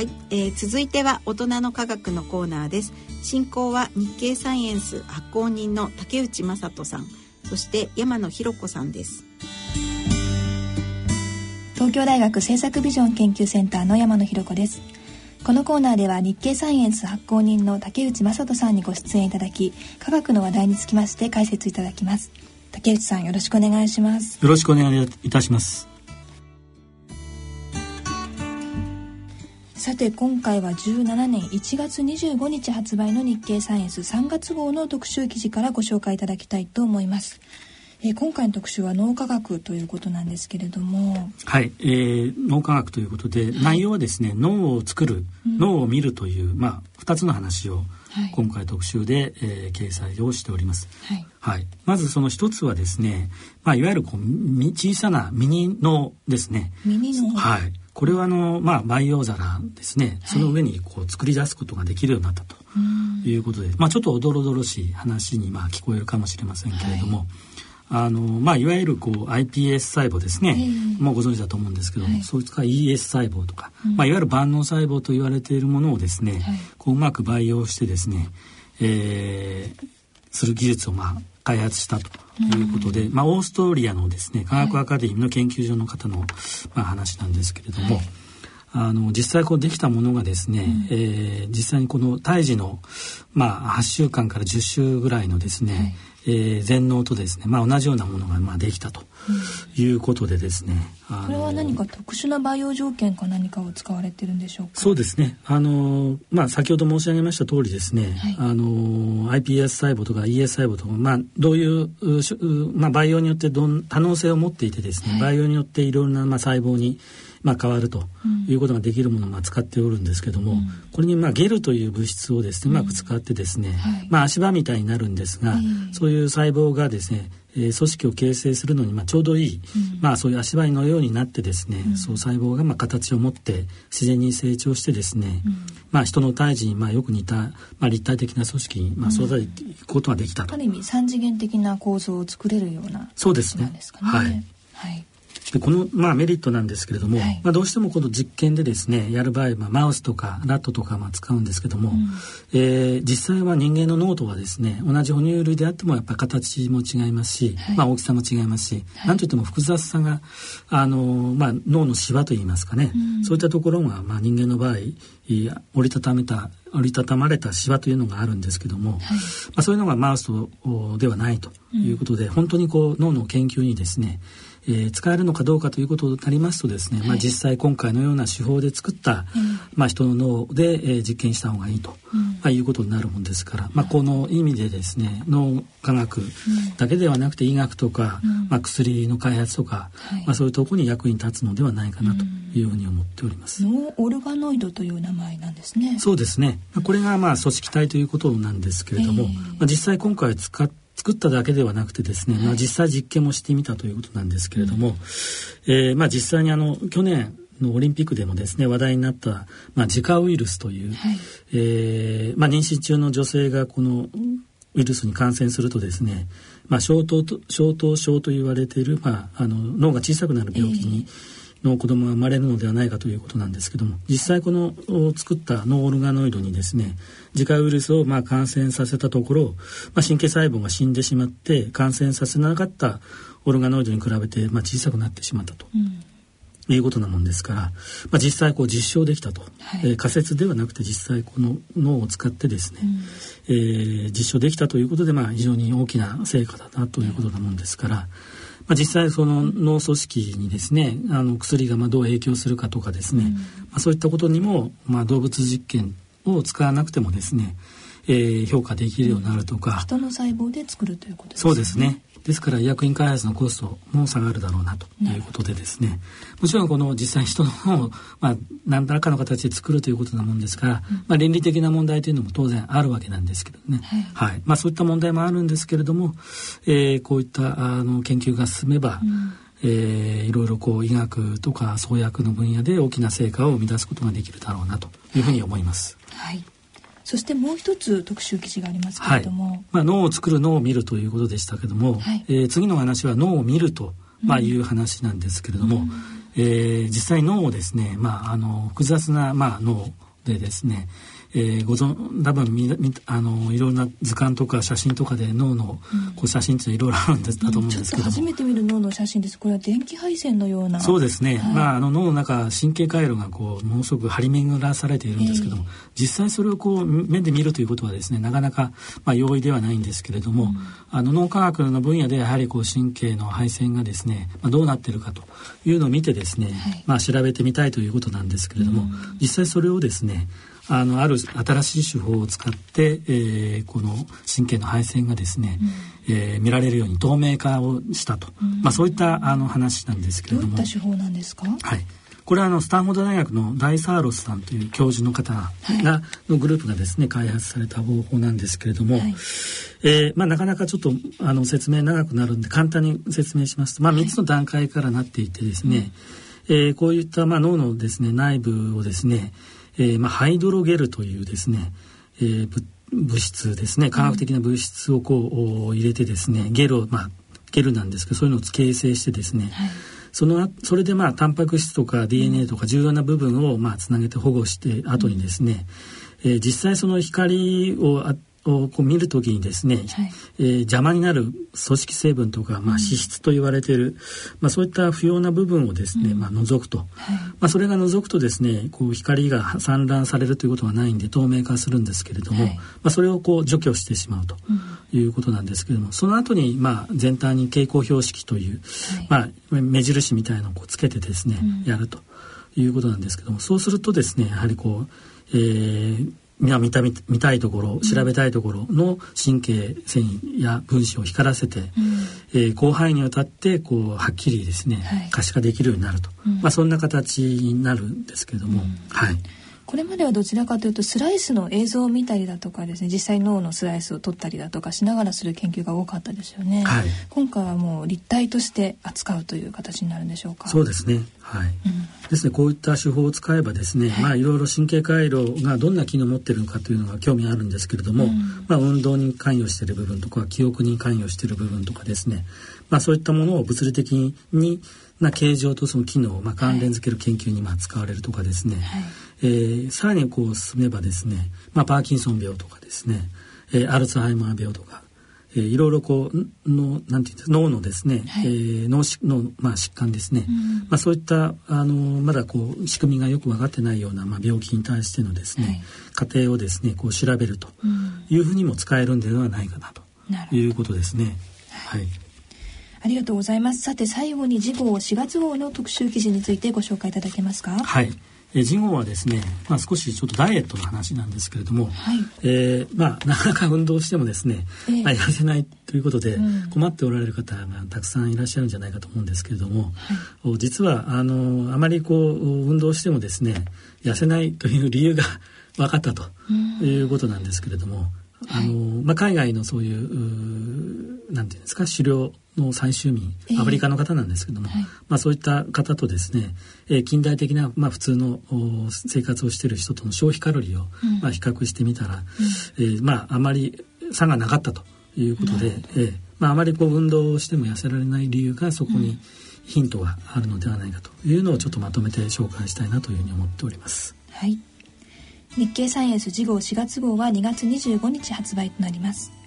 はい、えー、続いては大人の科学のコーナーです。進行は日経サイエンス発行人の竹内正人さん。そして山野博子さんです。東京大学政策ビジョン研究センターの山野博子です。このコーナーでは日経サイエンス発行人の竹内正人さんにご出演いただき科学の話題につきまして解説いただきます。竹内さんよろしくお願いします。よろしくお願いいたしますさて今回は17年1月25日発売の日経サイエンス3月号の特集記事からご紹介いただきたいと思います。えー、今回の特集は脳科学ということなんですけれども。はい、えー、脳科学ということで、はい、内容はですね脳を作る、うん、脳を見るという、まあ、2つの話を今回特集で、えー、掲載をしております。はい、はい、まずその一つはですね、まあ、いわゆるこう小さなミニ脳ですね。ミニ脳。はいこれはあの、まあ、培養皿ですね、その上にこう作り出すことができるようになったと。いうことで、まあ、ちょっとおどろどろしい話にまあ聞こえるかもしれませんけれども、はい。あのまあ、いわゆるこう iPS 細胞ですね、えー、もうご存知だと思うんですけども、はい、そいつか ES 細胞とか、うん、まあ、いわゆる万能細胞と言われているものをですね、はい、こううまく培養してですね、えー、する技術をまあ開発したということで、うん、まあ、オーストリアのですね科学アカデミーの研究所の方の、まあ、話なんですけれども、はい、あの実際こうできたものがですね、うん、えー、実際にこの胎児の、まあ、8週間から10週ぐらいのですね、はい。えー、全能とですね、まあ、同じようなものがまあできたということでですね、うん、これは何か特殊な培養条件か何かを使われてるんでしょうか？そうですね。あの、まあ、先ほど申し上げました通りですね、はい、あの iPS 細胞とか ES 細胞とか、まあ、どういう、まあ、培養によってどん多能性を持っていてですね、はい、培養によっていろんなまあ細胞にまあ、変わるということができるものをまあ使っておるんですけども、うん、これにまあゲルという物質をですねうまく使ってですね、はい、まあ、足場みたいになるんですが、そういう細胞がですねえー、組織を形成するのにまあちょうどいい、うん、まあそういう足場のようになってですね、うん、そう細胞がまあ形を持って自然に成長してですね、うん、まあ人の胎児にまあよく似た、まあ、立体的な組織にまあ育てていくことができたと。ある意味三次元的な構造を作れるような、そうですね。はい。はいでこの、まあ、メリットなんですけれども、はい、まあ、どうしてもこの実験でですねやる場合、まあ、マウスとかラットとかまあ使うんですけども、うん、えー、実際は人間の脳とはですね同じ哺乳類であってもやっぱり形も違いますし、はい、まあ、大きさも違いますし、はい、なんといっても複雑さがあの、まあ、脳の芝といいますかね、うん、そういったところが、まあ、人間の場合折りたためた折りたたまれた芝というのがあるんですけども、はい、まあ、そういうのがマウスではないということで、うん、本当にこう脳の研究にですねえー、使えるのかどうかということになりますとですね、はい、まあ、実際今回のような手法で作った、まあ、人の脳で、えー、実験した方がいいと、うん、まあ、いうことになるもんですから、まあ、この意味でですね脳科学だけではなくて医学とか、うん、まあ、薬の開発とか、はい、まあ、そういうところに役に立つのではないかなというふうに思っております。脳オルガノイドという名前なんですね。そうですね。これがまあ組織体ということなんですけれども、えー、まあ、実際今回使っ作っただけではなくてですね、まあ、実際実験もしてみたということなんですけれども、えー、まあ、実際にあの去年のオリンピックでもですね話題になった、まあ、ジカウイルスという、はい、えー、まあ、妊娠中の女性がこのウイルスに感染するとですね、まあ、小頭小頭症と言われている、まあ、あの脳が小さくなる病気に、えーの子供が生まれるのではないかということなんですけども実際この作ったノーオルガノイドにですね自家ウイルスをまあ感染させたところ、まあ、神経細胞が死んでしまって感染させなかったオルガノイドに比べてまあ小さくなってしまったと。うん。いうことなもんですから、まあ、実際こう実証できたと、はい、えー、仮説ではなくて実際この脳を使ってですね、うん、えー、実証できたということで、まあ、非常に大きな成果だなということなもんですから、まあ、実際その脳組織にですねあの薬がまあどう影響するかとかですね、うん、まあ、そういったことにも、まあ、動物実験を使わなくてもですね、えー、評価できるようになるとか、人の細胞で作るということですね。そうですね。ですから医薬品開発のコストも下がるだろうなということでですね、もちろんこの実際人の方を、まあ、何らかの形で作るということなもんですから、うん、まあ、倫理的な問題というのも当然あるわけなんですけどね、はい、はい、まあ、そういった問題もあるんですけれども、えー、こういったあの研究が進めば、うん。えー、いろいろこう医学とか創薬の分野で大きな成果を生み出すことができるだろうなというふうに思います。はい、はいそしてもう一つ特集記事がありますけれども、はい、まあ、脳を作る脳を見るということでしたけども、はい、えー、次の話は脳を見ると、まあ、いう話なんですけれども、うん、えー、実際脳をですね、まあ、あの複雑な、まあ、脳でですねえー、ご存多分みみあのいろんな図鑑とか写真とかで脳のこう写真っていうのはいろいろあるんです、だと思うんですけど初めて見る脳の写真です。これは電気配線のような。そうですね、はい、まああの脳の中神経回路がこうものすごく張り巡らされているんですけども、えー、実際それをこう目で見るということはですねなかなか、まあ、容易ではないんですけれども、うん、あの脳科学の分野でやはりこう神経の配線がですね、まあ、どうなっているかというのを見てですね、はい、まあ、調べてみたいということなんですけれども、うん、実際それをですねあのある新しい手法を使って、えー、この神経の配線がですね、うん、えー、見られるように透明化をしたと、うん、まあ、そういったあの話なんですけれども。どういった手法なんですか、はい。これはあのスタンフォード大学のダイサーロスさんという教授の方が、はい、のグループがですね開発された方法なんですけれども、はい、えー、まあ、なかなかちょっとあの説明長くなるんで簡単に説明しますと、まあ、3つの段階からなっていてですね、はい、えー、こういったまあ脳のですね内部をですねえーまあ、ハイドロゲルというですね、えー、物質ですね化学的な物質をこう、入れてですねゲルをまあゲルなんですけどそういうのを形成してですね、はい、そのそれでまあタンパク質とか DNA とか重要な部分をまあつなげて保護して後にですね、うん、えー、実際その光をあをこう見るときにですね、はい、えー、邪魔になる組織成分とか、まあ、脂質と言われている、うん、まあ、そういった不要な部分をですね、うん、まあ、除くと、はい、まあ、それが除くとですねこう光が散乱されるということはないんで透明化するんですけれども、はい、まあ、それをこう除去してしまうということなんですけれども、その後にまあ全体に蛍光標識という、まあ、目印みたいのをこうつけてですね、やるということなんですけどもそうするとですねやはりこう、えー、見た見たいところ調べたいところの神経繊維や分子を光らせて、うん、えー、広範囲にわたってこうはっきりですね、はい、可視化できるようになると、うん、まあ、そんな形になるんですけれども、うん、はい。これまではどちらかというとスライスの映像を見たりだとかですね実際脳のスライスを取ったりだとかしながらする研究が多かったですよね、はい、今回はもう立体として扱うという形になるんでしょうか？そうですね。はい、うん、ですねこういった手法を使えばですね、はい、まあいろいろ神経回路がどんな機能を持っているのかというのが興味あるんですけれども、うん、まあ運動に関与している部分とか記憶に関与している部分とかですね。まあそういったものを物理的にな形状とその機能をまあ関連づける研究にまあ使われるとかですね、はい、えー、さらにこう進めばですね、まあ、パーキンソン病とかですね、えー、アルツハイマー病とか、えー、いろいろこうのなんていうんです脳のですね、はい、えー、脳の、まあ、疾患ですね、うん、まあ、そういったあのまだこう仕組みがよく分かってないような、まあ、病気に対してのですね、はい、過程をですねこう調べるというふうにも使えるんではないかなということですね。はい、はいありがとうございます。さて最後に次号4月号の特集記事についてご紹介いただけますか？はい。え次号はですね、まあ、少しちょっとダイエットの話なんですけれども、はい、えー、まあ、なかなか運動してもですね、えー、まあ、痩せないということで困っておられる方がたくさんいらっしゃるんじゃないかと思うんですけれども、はい、実はあのあまりこう運動してもですね痩せないという理由が分かったということなんですけれども、あのまあ、海外のそういうなんていうんですか狩猟の最終民、アフリカの方なんですけども、はい、まあ、そういった方とですね、えー、近代的な、まあ、普通の生活をしている人との消費カロリーを、うん、まあ、比較してみたら、うん、えー、まあ、あまり差がなかったということで、えー、まあ、あまりこう運動をしても痩せられない理由がそこにヒントがあるのではないかというのをちょっとまとめて紹介したいなというふうに思っております。はい日経サイエンス次号4月号は2月25日発売となります。